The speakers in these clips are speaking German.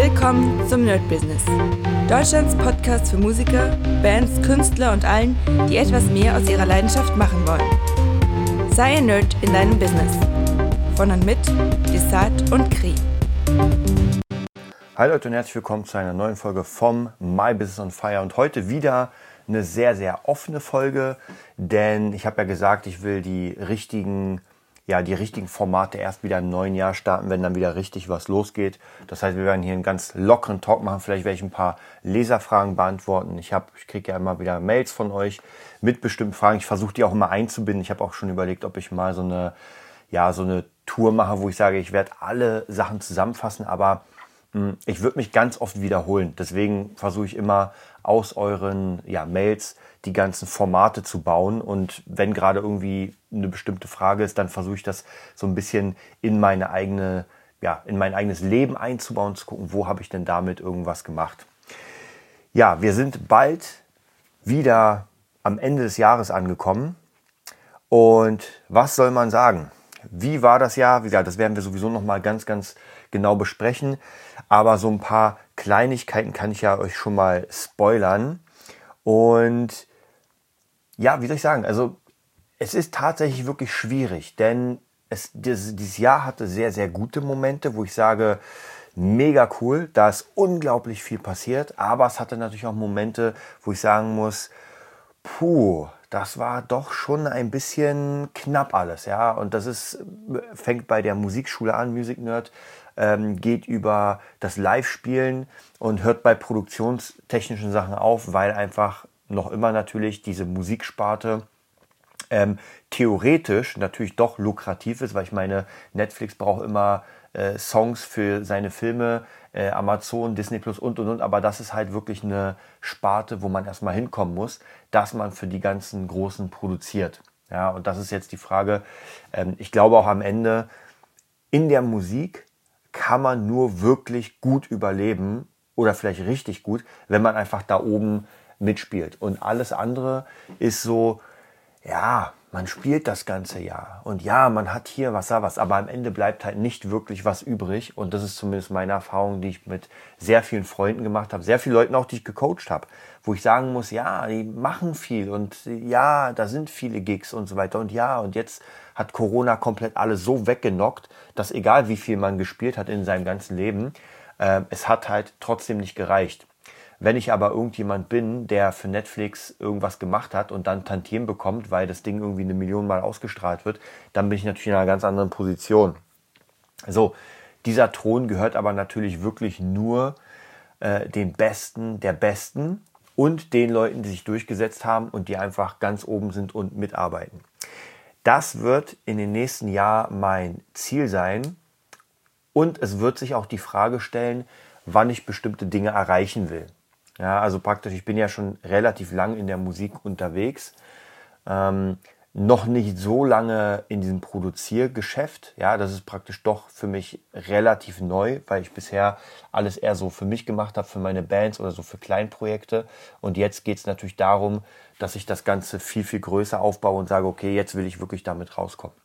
Willkommen zum Nerd Business. Deutschlands Podcast für Musiker, Bands, Künstler und allen, die etwas mehr aus ihrer Leidenschaft machen wollen. Sei ein Nerd in deinem Business. Von und mit Desart und Kri. Hi Leute und herzlich willkommen zu einer neuen Folge vom My Business on Fire und heute wieder eine sehr, sehr offene Folge, denn ich habe ja gesagt, ich will die richtigen ja, die richtigen Formate erst wieder im neuen Jahr starten, wenn dann wieder richtig was losgeht. Das heißt, wir werden hier einen ganz lockeren Talk machen. Vielleicht werde ich ein paar Leserfragen beantworten. Ich habe, ich kriege ja immer wieder Mails von euch mit bestimmten Fragen. Ich versuche die auch immer einzubinden. Ich habe auch schon überlegt, ob ich mal so eine, ja, so eine Tour mache, wo ich sage, ich werde alle Sachen zusammenfassen, aber ich würde mich ganz oft wiederholen. Deswegen versuche ich immer aus euren ja, Mails die ganzen Formate zu bauen. Und wenn gerade irgendwie eine bestimmte Frage ist, dann versuche ich das so ein bisschen in meine eigene, ja, in mein eigenes Leben einzubauen, zu gucken, wo habe ich denn damit irgendwas gemacht. Ja, wir sind bald wieder am Ende des Jahres angekommen. Und was soll man sagen? Wie war das Jahr? Wie gesagt, das werden wir sowieso noch mal ganz, ganz genau besprechen. Aber so ein paar Kleinigkeiten kann ich ja euch schon mal spoilern. Und ja, wie soll ich sagen? Also es ist tatsächlich wirklich schwierig, denn es, dieses, dieses Jahr hatte sehr, sehr gute Momente, wo ich sage, mega cool, da ist unglaublich viel passiert, aber es hatte natürlich auch Momente, wo ich sagen muss, puh, das war doch schon ein bisschen knapp alles, ja. Und das ist, fängt bei der Musikschule an, Music Nerd, ähm, geht über das Live-Spielen und hört bei produktionstechnischen Sachen auf, weil einfach noch immer natürlich diese Musiksparte ähm, theoretisch natürlich doch lukrativ ist, weil ich meine, Netflix braucht immer äh, Songs für seine Filme, äh, Amazon, Disney Plus und und und, aber das ist halt wirklich eine Sparte, wo man erstmal hinkommen muss, dass man für die ganzen Großen produziert. Ja, und das ist jetzt die Frage. Ähm, ich glaube auch am Ende, in der Musik kann man nur wirklich gut überleben oder vielleicht richtig gut, wenn man einfach da oben mitspielt. Und alles andere ist so, ja, man spielt das ganze Jahr. Und ja, man hat hier was da was, aber am Ende bleibt halt nicht wirklich was übrig. Und das ist zumindest meine Erfahrung, die ich mit sehr vielen Freunden gemacht habe, sehr vielen Leuten auch, die ich gecoacht habe, wo ich sagen muss, ja, die machen viel und ja, da sind viele Gigs und so weiter. Und ja, und jetzt hat Corona komplett alles so weggenockt, dass egal wie viel man gespielt hat in seinem ganzen Leben, äh, es hat halt trotzdem nicht gereicht. Wenn ich aber irgendjemand bin, der für Netflix irgendwas gemacht hat und dann Tantiem bekommt, weil das Ding irgendwie eine Million Mal ausgestrahlt wird, dann bin ich natürlich in einer ganz anderen Position. So, dieser Thron gehört aber natürlich wirklich nur äh, den Besten der Besten und den Leuten, die sich durchgesetzt haben und die einfach ganz oben sind und mitarbeiten. Das wird in den nächsten Jahren mein Ziel sein. Und es wird sich auch die Frage stellen, wann ich bestimmte Dinge erreichen will. Ja, also praktisch, ich bin ja schon relativ lang in der Musik unterwegs. Ähm, noch nicht so lange in diesem Produziergeschäft. Ja, das ist praktisch doch für mich relativ neu, weil ich bisher alles eher so für mich gemacht habe, für meine Bands oder so für Kleinprojekte. Und jetzt geht es natürlich darum, dass ich das Ganze viel, viel größer aufbaue und sage, okay, jetzt will ich wirklich damit rauskommen.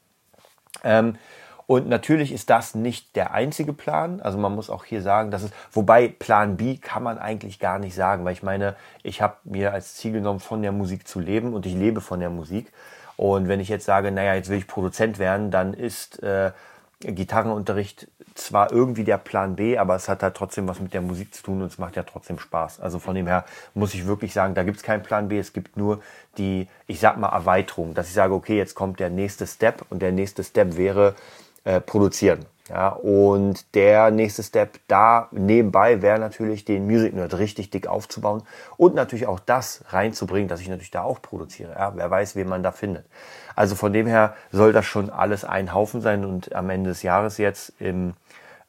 Ähm, und natürlich ist das nicht der einzige Plan. Also man muss auch hier sagen, dass es, wobei Plan B kann man eigentlich gar nicht sagen, weil ich meine, ich habe mir als Ziel genommen, von der Musik zu leben und ich lebe von der Musik. Und wenn ich jetzt sage, naja, jetzt will ich Produzent werden, dann ist äh, Gitarrenunterricht zwar irgendwie der Plan B, aber es hat halt trotzdem was mit der Musik zu tun und es macht ja trotzdem Spaß. Also von dem her muss ich wirklich sagen, da gibt es keinen Plan B, es gibt nur die, ich sag mal, Erweiterung, dass ich sage, okay, jetzt kommt der nächste Step und der nächste Step wäre, äh, produzieren. Ja, und der nächste Step da nebenbei wäre natürlich den Music Nerd richtig dick aufzubauen und natürlich auch das reinzubringen, dass ich natürlich da auch produziere. Ja, wer weiß, wen man da findet. Also von dem her soll das schon alles ein Haufen sein und am Ende des Jahres jetzt im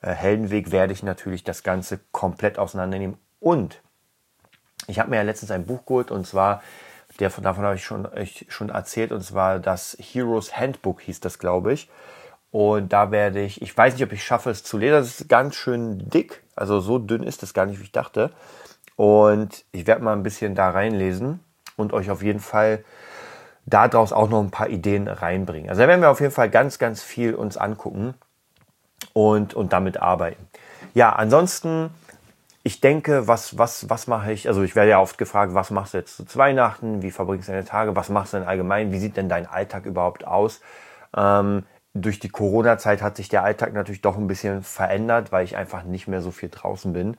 äh, Heldenweg werde ich natürlich das Ganze komplett auseinandernehmen und ich habe mir ja letztens ein Buch geholt und zwar der, davon habe ich schon, ich schon erzählt und zwar das Heroes Handbook hieß das, glaube ich. Und da werde ich, ich weiß nicht, ob ich schaffe es zu lesen. Das ist ganz schön dick. Also so dünn ist es gar nicht, wie ich dachte. Und ich werde mal ein bisschen da reinlesen und euch auf jeden Fall daraus auch noch ein paar Ideen reinbringen. Also da werden wir auf jeden Fall ganz, ganz viel uns angucken und, und damit arbeiten. Ja, ansonsten ich denke, was, was, was mache ich? Also ich werde ja oft gefragt, was machst du jetzt zu Weihnachten? Wie verbringst du deine Tage? Was machst du denn allgemein? Wie sieht denn dein Alltag überhaupt aus? Ähm, durch die Corona-Zeit hat sich der Alltag natürlich doch ein bisschen verändert, weil ich einfach nicht mehr so viel draußen bin.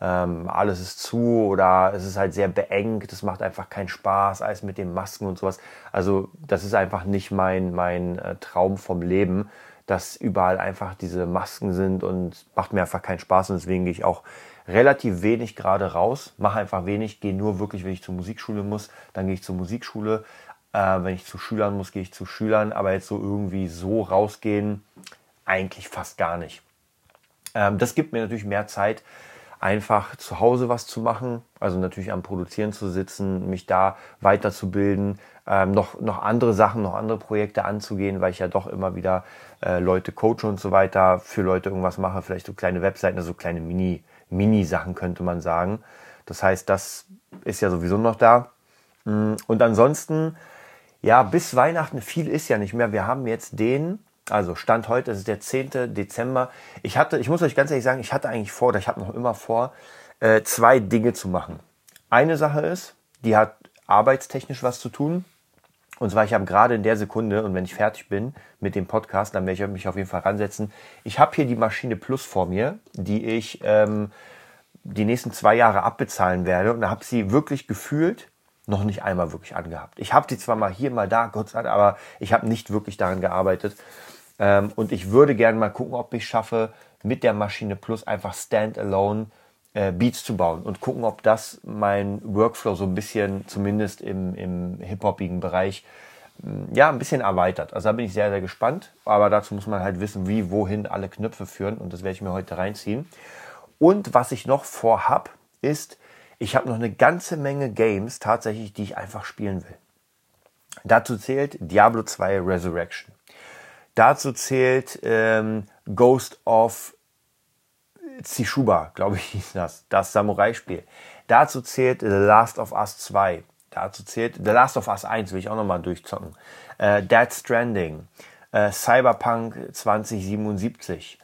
Ähm, alles ist zu oder es ist halt sehr beengt, es macht einfach keinen Spaß, alles mit den Masken und sowas. Also das ist einfach nicht mein, mein äh, Traum vom Leben, dass überall einfach diese Masken sind und macht mir einfach keinen Spaß und deswegen gehe ich auch relativ wenig gerade raus, mache einfach wenig, gehe nur wirklich, wenn ich zur Musikschule muss, dann gehe ich zur Musikschule. Äh, wenn ich zu Schülern muss, gehe ich zu Schülern, aber jetzt so irgendwie so rausgehen, eigentlich fast gar nicht. Ähm, das gibt mir natürlich mehr Zeit, einfach zu Hause was zu machen, also natürlich am Produzieren zu sitzen, mich da weiterzubilden, ähm, noch, noch andere Sachen, noch andere Projekte anzugehen, weil ich ja doch immer wieder äh, Leute coache und so weiter, für Leute irgendwas mache, vielleicht so kleine Webseiten, also so kleine Mini, Mini-Sachen könnte man sagen. Das heißt, das ist ja sowieso noch da. Mm, und ansonsten, ja, bis Weihnachten viel ist ja nicht mehr. Wir haben jetzt den also Stand heute, es ist der 10. Dezember. Ich hatte, ich muss euch ganz ehrlich sagen, ich hatte eigentlich vor, oder ich habe noch immer vor, äh, zwei Dinge zu machen. Eine Sache ist, die hat arbeitstechnisch was zu tun. Und zwar, ich habe gerade in der Sekunde, und wenn ich fertig bin mit dem Podcast, dann werde ich mich auf jeden Fall ransetzen. Ich habe hier die Maschine Plus vor mir, die ich ähm, die nächsten zwei Jahre abbezahlen werde. Und da habe sie wirklich gefühlt noch nicht einmal wirklich angehabt. Ich habe die zwar mal hier, mal da, Gott sei Dank, aber ich habe nicht wirklich daran gearbeitet. Ähm, und ich würde gerne mal gucken, ob ich schaffe, mit der Maschine Plus einfach standalone äh, Beats zu bauen und gucken, ob das mein Workflow so ein bisschen, zumindest im, im hip-hopigen Bereich, ja, ein bisschen erweitert. Also da bin ich sehr, sehr gespannt. Aber dazu muss man halt wissen, wie, wohin alle Knöpfe führen. Und das werde ich mir heute reinziehen. Und was ich noch vorhab, ist, ich habe noch eine ganze Menge Games tatsächlich, die ich einfach spielen will. Dazu zählt Diablo 2 Resurrection. Dazu zählt ähm, Ghost of Tsushima, glaube ich, hieß das, das Samurai-Spiel. Dazu zählt The Last of Us 2. Dazu zählt The Last of Us 1, will ich auch nochmal durchzocken. Äh, Dead Stranding, äh, Cyberpunk 2077,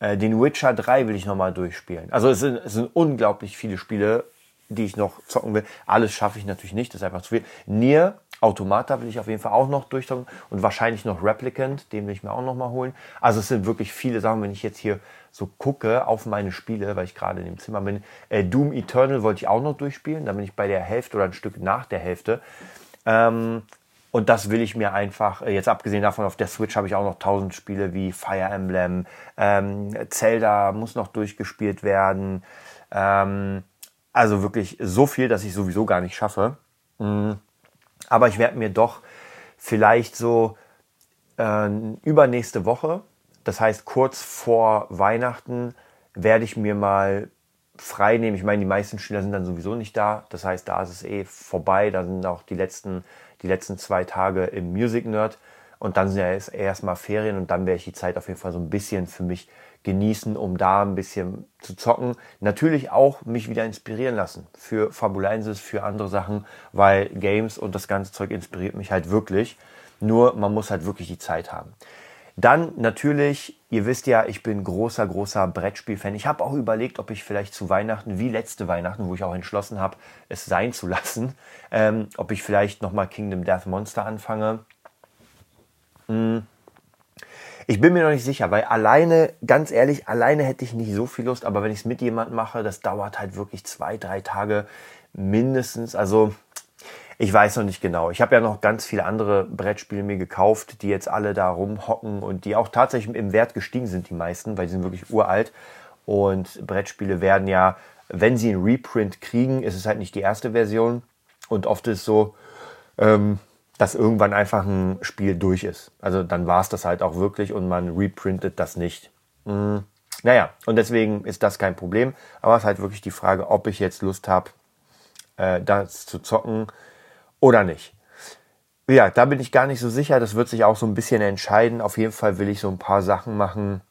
äh, den Witcher 3 will ich nochmal durchspielen. Also es sind, es sind unglaublich viele Spiele, die ich noch zocken will. Alles schaffe ich natürlich nicht, das ist einfach zu viel. Nier Automata will ich auf jeden Fall auch noch durchzocken und wahrscheinlich noch Replicant, den will ich mir auch noch mal holen. Also es sind wirklich viele Sachen, wenn ich jetzt hier so gucke auf meine Spiele, weil ich gerade in dem Zimmer bin. Äh, Doom Eternal wollte ich auch noch durchspielen, da bin ich bei der Hälfte oder ein Stück nach der Hälfte. Ähm, und das will ich mir einfach, äh, jetzt abgesehen davon, auf der Switch habe ich auch noch tausend Spiele wie Fire Emblem, ähm, Zelda muss noch durchgespielt werden. Ähm, also wirklich so viel, dass ich sowieso gar nicht schaffe. Mhm. Aber ich werde mir doch vielleicht so äh, übernächste Woche, das heißt kurz vor Weihnachten, werde ich mir mal frei nehmen. Ich meine, die meisten Schüler sind dann sowieso nicht da. Das heißt, da ist es eh vorbei. Da sind auch die letzten, die letzten zwei Tage im Music Nerd. Und dann sind ja erst mal Ferien und dann werde ich die Zeit auf jeden Fall so ein bisschen für mich genießen, um da ein bisschen zu zocken. Natürlich auch mich wieder inspirieren lassen für Fabulensis, für andere Sachen, weil Games und das ganze Zeug inspiriert mich halt wirklich. Nur man muss halt wirklich die Zeit haben. Dann natürlich, ihr wisst ja, ich bin großer, großer Brettspiel-Fan. Ich habe auch überlegt, ob ich vielleicht zu Weihnachten, wie letzte Weihnachten, wo ich auch entschlossen habe, es sein zu lassen, ähm, ob ich vielleicht nochmal Kingdom Death Monster anfange. Hm ich bin mir noch nicht sicher, weil alleine, ganz ehrlich, alleine hätte ich nicht so viel Lust, aber wenn ich es mit jemandem mache, das dauert halt wirklich zwei, drei Tage mindestens. Also ich weiß noch nicht genau. Ich habe ja noch ganz viele andere Brettspiele mir gekauft, die jetzt alle da rumhocken und die auch tatsächlich im Wert gestiegen sind, die meisten, weil sie sind wirklich uralt. Und Brettspiele werden ja, wenn sie einen Reprint kriegen, ist es halt nicht die erste Version. Und oft ist es so, ähm, dass irgendwann einfach ein Spiel durch ist. Also dann war es das halt auch wirklich und man reprintet das nicht. Mhm. Naja, und deswegen ist das kein Problem. Aber es ist halt wirklich die Frage, ob ich jetzt Lust habe, äh, das zu zocken oder nicht. Ja, da bin ich gar nicht so sicher. Das wird sich auch so ein bisschen entscheiden. Auf jeden Fall will ich so ein paar Sachen machen,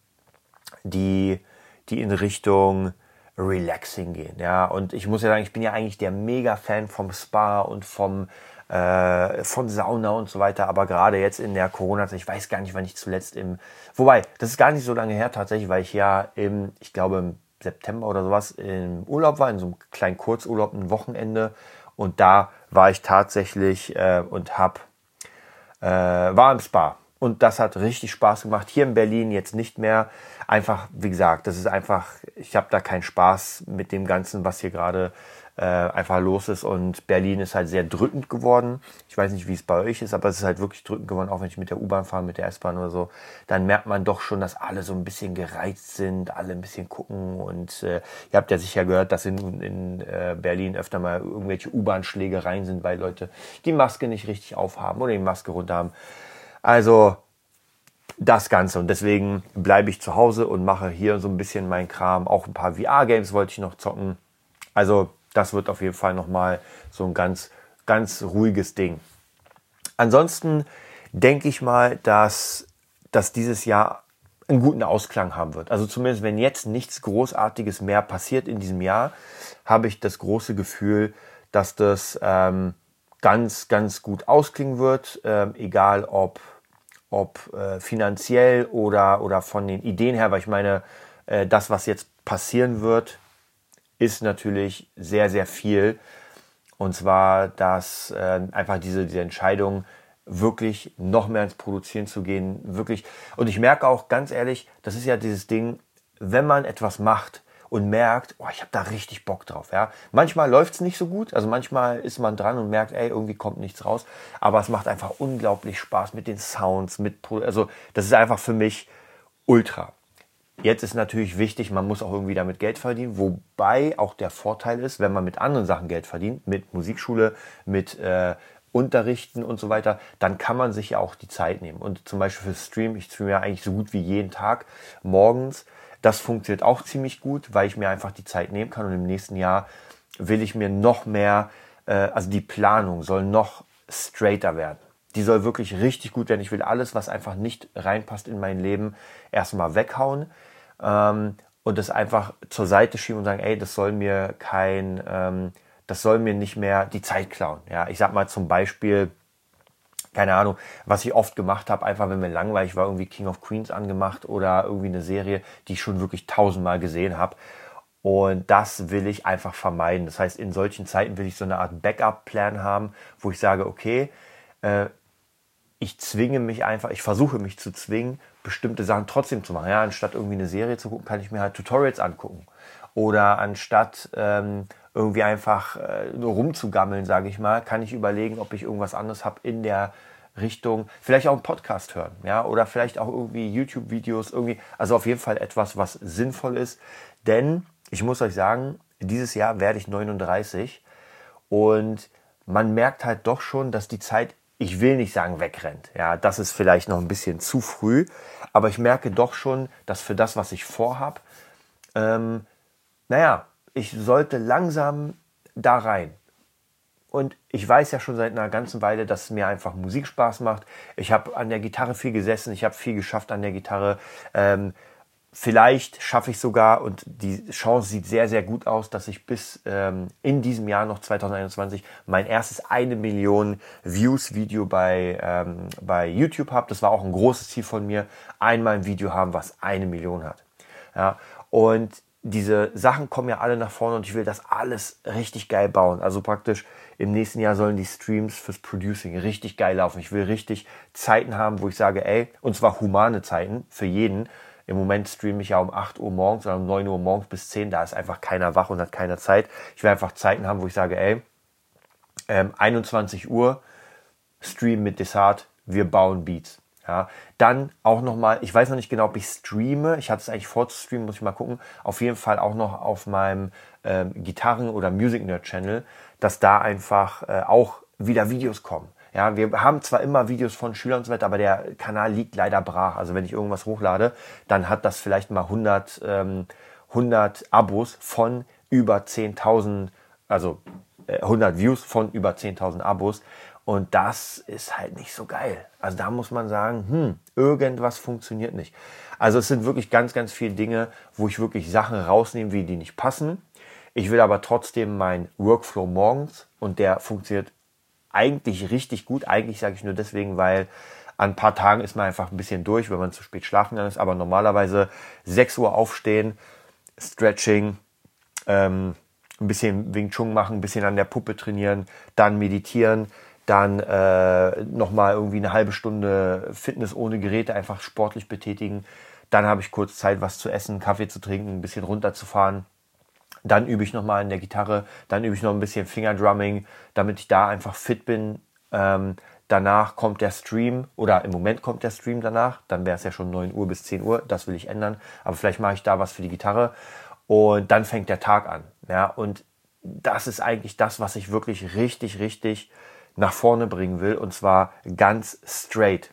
die, die in Richtung Relaxing gehen. Ja, und ich muss ja sagen, ich bin ja eigentlich der Mega-Fan vom Spa und vom äh, von Sauna und so weiter. Aber gerade jetzt in der Corona-Zeit, ich weiß gar nicht, wann ich zuletzt im, wobei, das ist gar nicht so lange her tatsächlich, weil ich ja im, ich glaube im September oder sowas im Urlaub war, in so einem kleinen Kurzurlaub, ein Wochenende. Und da war ich tatsächlich äh, und hab, äh, war im Spa. Und das hat richtig Spaß gemacht. Hier in Berlin jetzt nicht mehr. Einfach, wie gesagt, das ist einfach, ich habe da keinen Spaß mit dem Ganzen, was hier gerade äh, einfach los ist. Und Berlin ist halt sehr drückend geworden. Ich weiß nicht, wie es bei euch ist, aber es ist halt wirklich drückend geworden, auch wenn ich mit der U-Bahn fahre, mit der S-Bahn oder so. Dann merkt man doch schon, dass alle so ein bisschen gereizt sind, alle ein bisschen gucken. Und äh, ihr habt ja sicher gehört, dass in, in äh, Berlin öfter mal irgendwelche U-Bahn-Schlägereien sind, weil Leute die Maske nicht richtig aufhaben oder die Maske runter haben. Also das Ganze. Und deswegen bleibe ich zu Hause und mache hier so ein bisschen mein Kram. Auch ein paar VR-Games wollte ich noch zocken. Also das wird auf jeden Fall nochmal so ein ganz, ganz ruhiges Ding. Ansonsten denke ich mal, dass, dass dieses Jahr einen guten Ausklang haben wird. Also zumindest wenn jetzt nichts Großartiges mehr passiert in diesem Jahr, habe ich das große Gefühl, dass das ähm, ganz, ganz gut ausklingen wird, ähm, egal ob, ob äh, finanziell oder, oder von den Ideen her, weil ich meine, äh, das, was jetzt passieren wird, ist natürlich sehr, sehr viel. Und zwar, dass äh, einfach diese, diese Entscheidung, wirklich noch mehr ins Produzieren zu gehen, wirklich. Und ich merke auch ganz ehrlich, das ist ja dieses Ding, wenn man etwas macht und merkt, oh, ich habe da richtig Bock drauf. Ja, manchmal läuft's nicht so gut, also manchmal ist man dran und merkt, ey, irgendwie kommt nichts raus. Aber es macht einfach unglaublich Spaß mit den Sounds, mit, also das ist einfach für mich ultra. Jetzt ist natürlich wichtig, man muss auch irgendwie damit Geld verdienen, wobei auch der Vorteil ist, wenn man mit anderen Sachen Geld verdient, mit Musikschule, mit äh, Unterrichten und so weiter, dann kann man sich ja auch die Zeit nehmen. Und zum Beispiel für Stream, ich streame ja eigentlich so gut wie jeden Tag morgens. Das funktioniert auch ziemlich gut, weil ich mir einfach die Zeit nehmen kann und im nächsten Jahr will ich mir noch mehr, äh, also die Planung soll noch straighter werden. Die soll wirklich richtig gut werden. Ich will alles, was einfach nicht reinpasst in mein Leben, erstmal weghauen ähm, und das einfach zur Seite schieben und sagen, ey, das soll mir kein, ähm, das soll mir nicht mehr die Zeit klauen. Ja, ich sag mal zum Beispiel, keine Ahnung, was ich oft gemacht habe, einfach wenn mir langweilig war, irgendwie King of Queens angemacht oder irgendwie eine Serie, die ich schon wirklich tausendmal gesehen habe. Und das will ich einfach vermeiden. Das heißt, in solchen Zeiten will ich so eine Art Backup-Plan haben, wo ich sage, okay, äh, ich zwinge mich einfach, ich versuche mich zu zwingen, bestimmte Sachen trotzdem zu machen. Ja, anstatt irgendwie eine Serie zu gucken, kann ich mir halt Tutorials angucken. Oder anstatt ähm, irgendwie einfach äh, nur rumzugammeln, sage ich mal, kann ich überlegen, ob ich irgendwas anderes habe in der Richtung, vielleicht auch einen Podcast hören, ja, oder vielleicht auch irgendwie YouTube-Videos, irgendwie, also auf jeden Fall etwas, was sinnvoll ist. Denn ich muss euch sagen, dieses Jahr werde ich 39 und man merkt halt doch schon, dass die Zeit ich will nicht sagen wegrennt. Ja, das ist vielleicht noch ein bisschen zu früh, aber ich merke doch schon, dass für das, was ich vorhab, ähm, naja, ich sollte langsam da rein. Und ich weiß ja schon seit einer ganzen Weile, dass es mir einfach Musik Spaß macht. Ich habe an der Gitarre viel gesessen, ich habe viel geschafft an der Gitarre. Ähm, Vielleicht schaffe ich sogar, und die Chance sieht sehr, sehr gut aus, dass ich bis ähm, in diesem Jahr noch 2021 mein erstes eine Million Views-Video bei, ähm, bei YouTube habe. Das war auch ein großes Ziel von mir, einmal ein Video haben, was eine Million hat. Ja, und diese Sachen kommen ja alle nach vorne und ich will das alles richtig geil bauen. Also praktisch im nächsten Jahr sollen die Streams fürs Producing richtig geil laufen. Ich will richtig Zeiten haben, wo ich sage, ey, und zwar humane Zeiten für jeden im Moment streame ich ja um 8 Uhr morgens oder um 9 Uhr morgens bis 10. Da ist einfach keiner wach und hat keine Zeit. Ich will einfach Zeiten haben, wo ich sage, ey, ähm, 21 Uhr Stream mit Desart, wir bauen Beats. Ja, dann auch nochmal, ich weiß noch nicht genau, ob ich streame. Ich hatte es eigentlich vor zu streamen, muss ich mal gucken. Auf jeden Fall auch noch auf meinem ähm, Gitarren- oder Music Nerd Channel, dass da einfach äh, auch wieder Videos kommen. Ja, wir haben zwar immer Videos von Schülern und so weiter, aber der Kanal liegt leider brach. Also wenn ich irgendwas hochlade, dann hat das vielleicht mal 100, ähm, 100 Abos von über 10.000, also äh, 100 Views von über 10.000 Abos. Und das ist halt nicht so geil. Also da muss man sagen, hm, irgendwas funktioniert nicht. Also es sind wirklich ganz, ganz viele Dinge, wo ich wirklich Sachen rausnehme, wie die nicht passen. Ich will aber trotzdem meinen Workflow morgens und der funktioniert eigentlich richtig gut. Eigentlich sage ich nur deswegen, weil an ein paar Tagen ist man einfach ein bisschen durch, wenn man zu spät schlafen ist. Aber normalerweise 6 Uhr aufstehen, Stretching, ähm, ein bisschen Wing Chun machen, ein bisschen an der Puppe trainieren, dann meditieren, dann äh, nochmal irgendwie eine halbe Stunde Fitness ohne Geräte, einfach sportlich betätigen. Dann habe ich kurz Zeit, was zu essen, Kaffee zu trinken, ein bisschen runterzufahren. Dann übe ich nochmal in der Gitarre, dann übe ich noch ein bisschen Fingerdrumming, damit ich da einfach fit bin. Ähm, danach kommt der Stream oder im Moment kommt der Stream danach. Dann wäre es ja schon 9 Uhr bis 10 Uhr. Das will ich ändern. Aber vielleicht mache ich da was für die Gitarre. Und dann fängt der Tag an. Ja, und das ist eigentlich das, was ich wirklich richtig, richtig nach vorne bringen will. Und zwar ganz straight.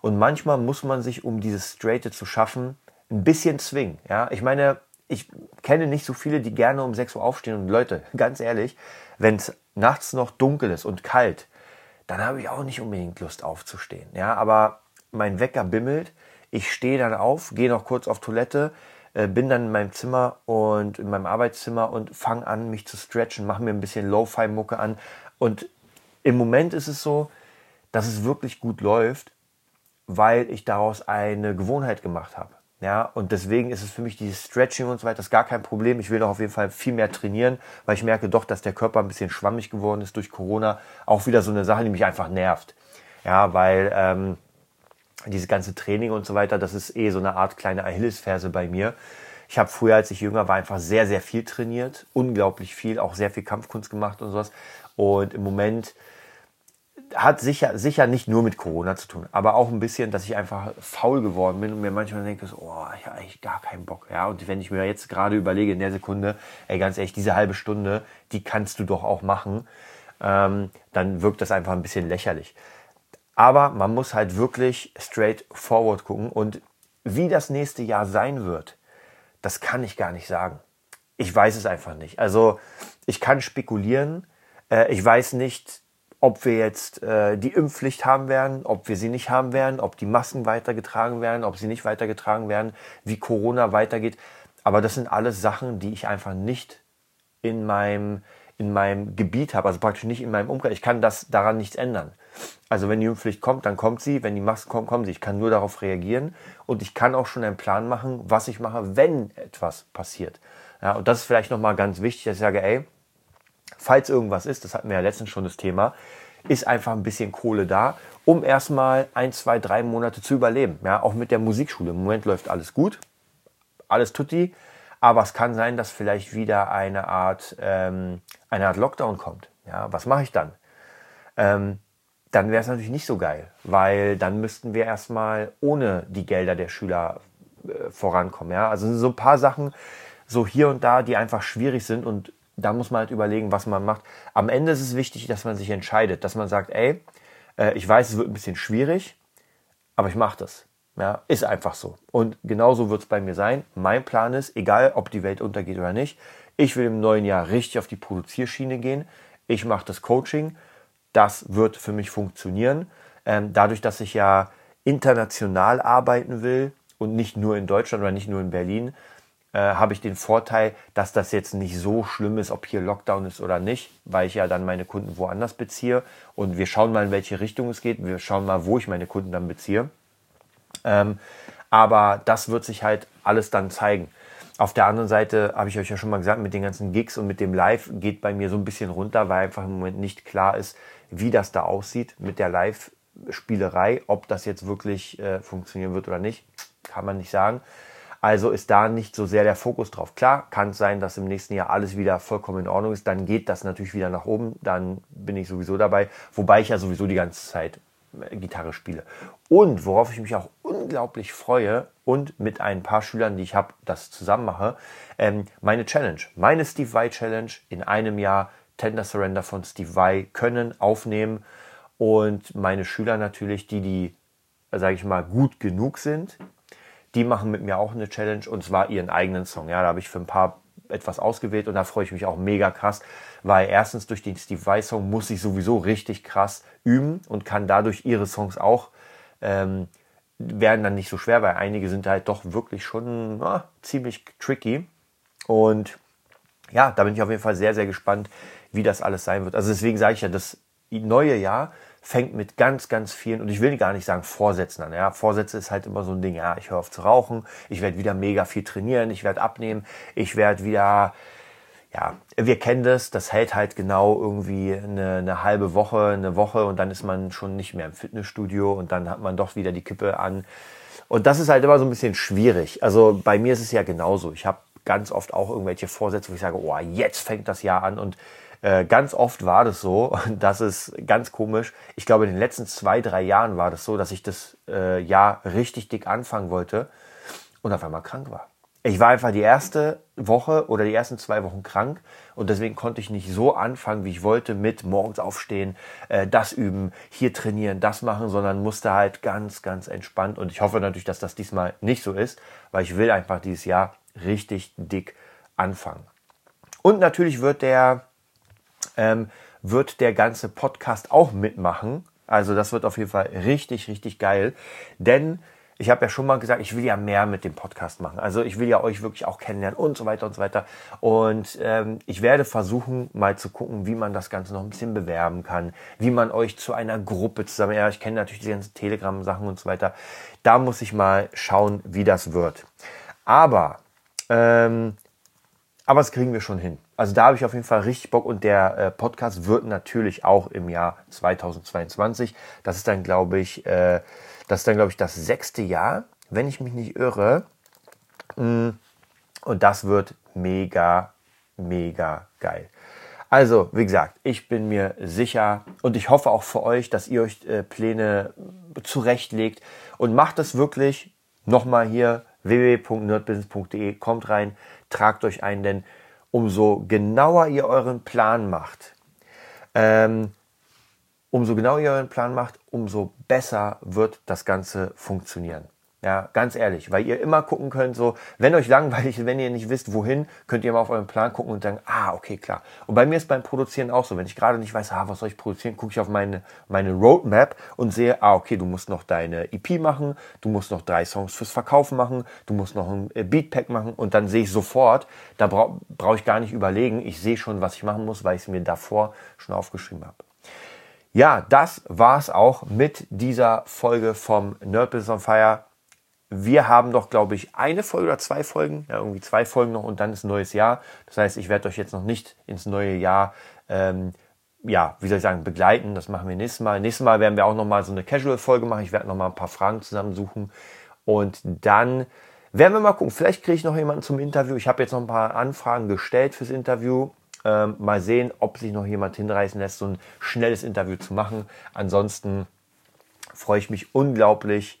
Und manchmal muss man sich, um dieses Straighte zu schaffen, ein bisschen zwingen. Ja, ich meine, ich kenne nicht so viele, die gerne um 6 Uhr aufstehen. Und Leute, ganz ehrlich, wenn es nachts noch dunkel ist und kalt, dann habe ich auch nicht unbedingt Lust aufzustehen. Ja, aber mein Wecker bimmelt. Ich stehe dann auf, gehe noch kurz auf Toilette, äh, bin dann in meinem Zimmer und in meinem Arbeitszimmer und fange an, mich zu stretchen, mache mir ein bisschen Lo-Fi-Mucke an. Und im Moment ist es so, dass es wirklich gut läuft, weil ich daraus eine Gewohnheit gemacht habe. Ja, und deswegen ist es für mich dieses Stretching und so weiter, ist gar kein Problem. Ich will noch auf jeden Fall viel mehr trainieren, weil ich merke doch, dass der Körper ein bisschen schwammig geworden ist durch Corona. Auch wieder so eine Sache, die mich einfach nervt. Ja, weil ähm, dieses ganze Training und so weiter, das ist eh so eine Art kleine Achillesferse bei mir. Ich habe früher, als ich jünger war, einfach sehr, sehr viel trainiert, unglaublich viel, auch sehr viel Kampfkunst gemacht und sowas. Und im Moment hat sicher, sicher nicht nur mit Corona zu tun, aber auch ein bisschen, dass ich einfach faul geworden bin und mir manchmal denke, so, oh, ich habe eigentlich gar keinen Bock. Ja, und wenn ich mir jetzt gerade überlege in der Sekunde, ey, ganz ehrlich, diese halbe Stunde, die kannst du doch auch machen, ähm, dann wirkt das einfach ein bisschen lächerlich. Aber man muss halt wirklich straight forward gucken und wie das nächste Jahr sein wird, das kann ich gar nicht sagen. Ich weiß es einfach nicht. Also ich kann spekulieren. Äh, ich weiß nicht, ob wir jetzt äh, die Impfpflicht haben werden, ob wir sie nicht haben werden, ob die Masken weitergetragen werden, ob sie nicht weitergetragen werden, wie Corona weitergeht. Aber das sind alles Sachen, die ich einfach nicht in meinem, in meinem Gebiet habe, also praktisch nicht in meinem Umkreis. Ich kann das daran nichts ändern. Also wenn die Impfpflicht kommt, dann kommt sie. Wenn die Masken kommen, kommen sie. Ich kann nur darauf reagieren und ich kann auch schon einen Plan machen, was ich mache, wenn etwas passiert. Ja, und das ist vielleicht nochmal ganz wichtig, dass ich sage, ey, falls irgendwas ist, das hatten wir ja letztens schon das Thema, ist einfach ein bisschen Kohle da, um erstmal ein, zwei, drei Monate zu überleben. Ja, auch mit der Musikschule. Im Moment läuft alles gut, alles tutti, aber es kann sein, dass vielleicht wieder eine Art, ähm, eine Art Lockdown kommt. Ja, was mache ich dann? Ähm, dann wäre es natürlich nicht so geil, weil dann müssten wir erstmal ohne die Gelder der Schüler äh, vorankommen. Ja? Also so ein paar Sachen, so hier und da, die einfach schwierig sind und da muss man halt überlegen, was man macht. Am Ende ist es wichtig, dass man sich entscheidet, dass man sagt, ey, äh, ich weiß, es wird ein bisschen schwierig, aber ich mache das. Ja, ist einfach so. Und genauso wird es bei mir sein. Mein Plan ist, egal ob die Welt untergeht oder nicht, ich will im neuen Jahr richtig auf die Produzierschiene gehen. Ich mache das Coaching. Das wird für mich funktionieren. Ähm, dadurch, dass ich ja international arbeiten will und nicht nur in Deutschland oder nicht nur in Berlin, äh, habe ich den Vorteil, dass das jetzt nicht so schlimm ist, ob hier Lockdown ist oder nicht, weil ich ja dann meine Kunden woanders beziehe. Und wir schauen mal, in welche Richtung es geht. Wir schauen mal, wo ich meine Kunden dann beziehe. Ähm, aber das wird sich halt alles dann zeigen. Auf der anderen Seite habe ich euch ja schon mal gesagt, mit den ganzen Gigs und mit dem Live geht bei mir so ein bisschen runter, weil einfach im Moment nicht klar ist, wie das da aussieht mit der Live-Spielerei. Ob das jetzt wirklich äh, funktionieren wird oder nicht, kann man nicht sagen. Also ist da nicht so sehr der Fokus drauf. Klar, kann es sein, dass im nächsten Jahr alles wieder vollkommen in Ordnung ist. Dann geht das natürlich wieder nach oben. Dann bin ich sowieso dabei. Wobei ich ja sowieso die ganze Zeit äh, Gitarre spiele. Und worauf ich mich auch unglaublich freue und mit ein paar Schülern, die ich habe, das zusammen mache, ähm, meine Challenge, meine Steve Vai Challenge in einem Jahr Tender Surrender von Steve Vai können, aufnehmen und meine Schüler natürlich, die, die, sage ich mal, gut genug sind, die machen mit mir auch eine Challenge und zwar ihren eigenen Song. Ja, da habe ich für ein paar etwas ausgewählt und da freue ich mich auch mega krass, weil erstens durch den Steve Vai Song muss ich sowieso richtig krass üben und kann dadurch ihre Songs auch ähm, werden dann nicht so schwer, weil einige sind halt doch wirklich schon na, ziemlich tricky und ja, da bin ich auf jeden Fall sehr, sehr gespannt, wie das alles sein wird. Also deswegen sage ich ja, das neue Jahr fängt mit ganz, ganz vielen, und ich will gar nicht sagen Vorsätzen an. Ja, Vorsätze ist halt immer so ein Ding, ja, ich höre auf zu rauchen, ich werde wieder mega viel trainieren, ich werde abnehmen, ich werde wieder, ja, wir kennen das, das hält halt genau irgendwie eine, eine halbe Woche, eine Woche und dann ist man schon nicht mehr im Fitnessstudio und dann hat man doch wieder die Kippe an. Und das ist halt immer so ein bisschen schwierig. Also bei mir ist es ja genauso. Ich habe ganz oft auch irgendwelche Vorsätze, wo ich sage, oh, jetzt fängt das Jahr an und äh, ganz oft war das so, und das ist ganz komisch. Ich glaube, in den letzten zwei, drei Jahren war das so, dass ich das äh, Jahr richtig dick anfangen wollte und auf einmal krank war. Ich war einfach die erste Woche oder die ersten zwei Wochen krank und deswegen konnte ich nicht so anfangen, wie ich wollte, mit morgens aufstehen, äh, das üben, hier trainieren, das machen, sondern musste halt ganz, ganz entspannt und ich hoffe natürlich, dass das diesmal nicht so ist, weil ich will einfach dieses Jahr richtig dick anfangen. Und natürlich wird der ähm, wird der ganze Podcast auch mitmachen. Also das wird auf jeden Fall richtig, richtig geil. Denn ich habe ja schon mal gesagt, ich will ja mehr mit dem Podcast machen. Also ich will ja euch wirklich auch kennenlernen und so weiter und so weiter. Und ähm, ich werde versuchen, mal zu gucken, wie man das Ganze noch ein bisschen bewerben kann, wie man euch zu einer Gruppe zusammen. Ja, ich kenne natürlich die ganzen Telegram-Sachen und so weiter. Da muss ich mal schauen, wie das wird. Aber ähm, aber das kriegen wir schon hin. Also da habe ich auf jeden Fall richtig Bock und der äh, Podcast wird natürlich auch im Jahr 2022. Das ist dann, glaube ich, äh, das ist dann, glaube ich, das sechste Jahr, wenn ich mich nicht irre. Mm, und das wird mega, mega geil. Also, wie gesagt, ich bin mir sicher und ich hoffe auch für euch, dass ihr euch äh, Pläne zurechtlegt und macht es wirklich nochmal hier www.nerdbusiness.de, kommt rein, tragt euch ein, denn umso genauer ihr euren Plan macht, ähm, umso genauer ihr euren Plan macht, umso besser wird das Ganze funktionieren. Ja, ganz ehrlich, weil ihr immer gucken könnt, so, wenn euch langweilig wenn ihr nicht wisst, wohin, könnt ihr mal auf euren Plan gucken und sagen, ah, okay, klar. Und bei mir ist beim Produzieren auch so, wenn ich gerade nicht weiß, ah, was soll ich produzieren, gucke ich auf meine, meine Roadmap und sehe, ah, okay, du musst noch deine EP machen, du musst noch drei Songs fürs Verkaufen machen, du musst noch ein äh, Beatpack machen und dann sehe ich sofort, da brauche brauch ich gar nicht überlegen, ich sehe schon, was ich machen muss, weil ich es mir davor schon aufgeschrieben habe. Ja, das war's auch mit dieser Folge vom Nerd Business on Fire wir haben doch, glaube ich, eine Folge oder zwei Folgen, ja, irgendwie zwei Folgen noch und dann ist ein neues Jahr. Das heißt, ich werde euch jetzt noch nicht ins neue Jahr, ähm, ja, wie soll ich sagen, begleiten. Das machen wir nächstes Mal. Nächstes Mal werden wir auch noch mal so eine Casual-Folge machen. Ich werde noch mal ein paar Fragen zusammensuchen und dann werden wir mal gucken. Vielleicht kriege ich noch jemanden zum Interview. Ich habe jetzt noch ein paar Anfragen gestellt fürs Interview. Ähm, mal sehen, ob sich noch jemand hinreißen lässt, so ein schnelles Interview zu machen. Ansonsten freue ich mich unglaublich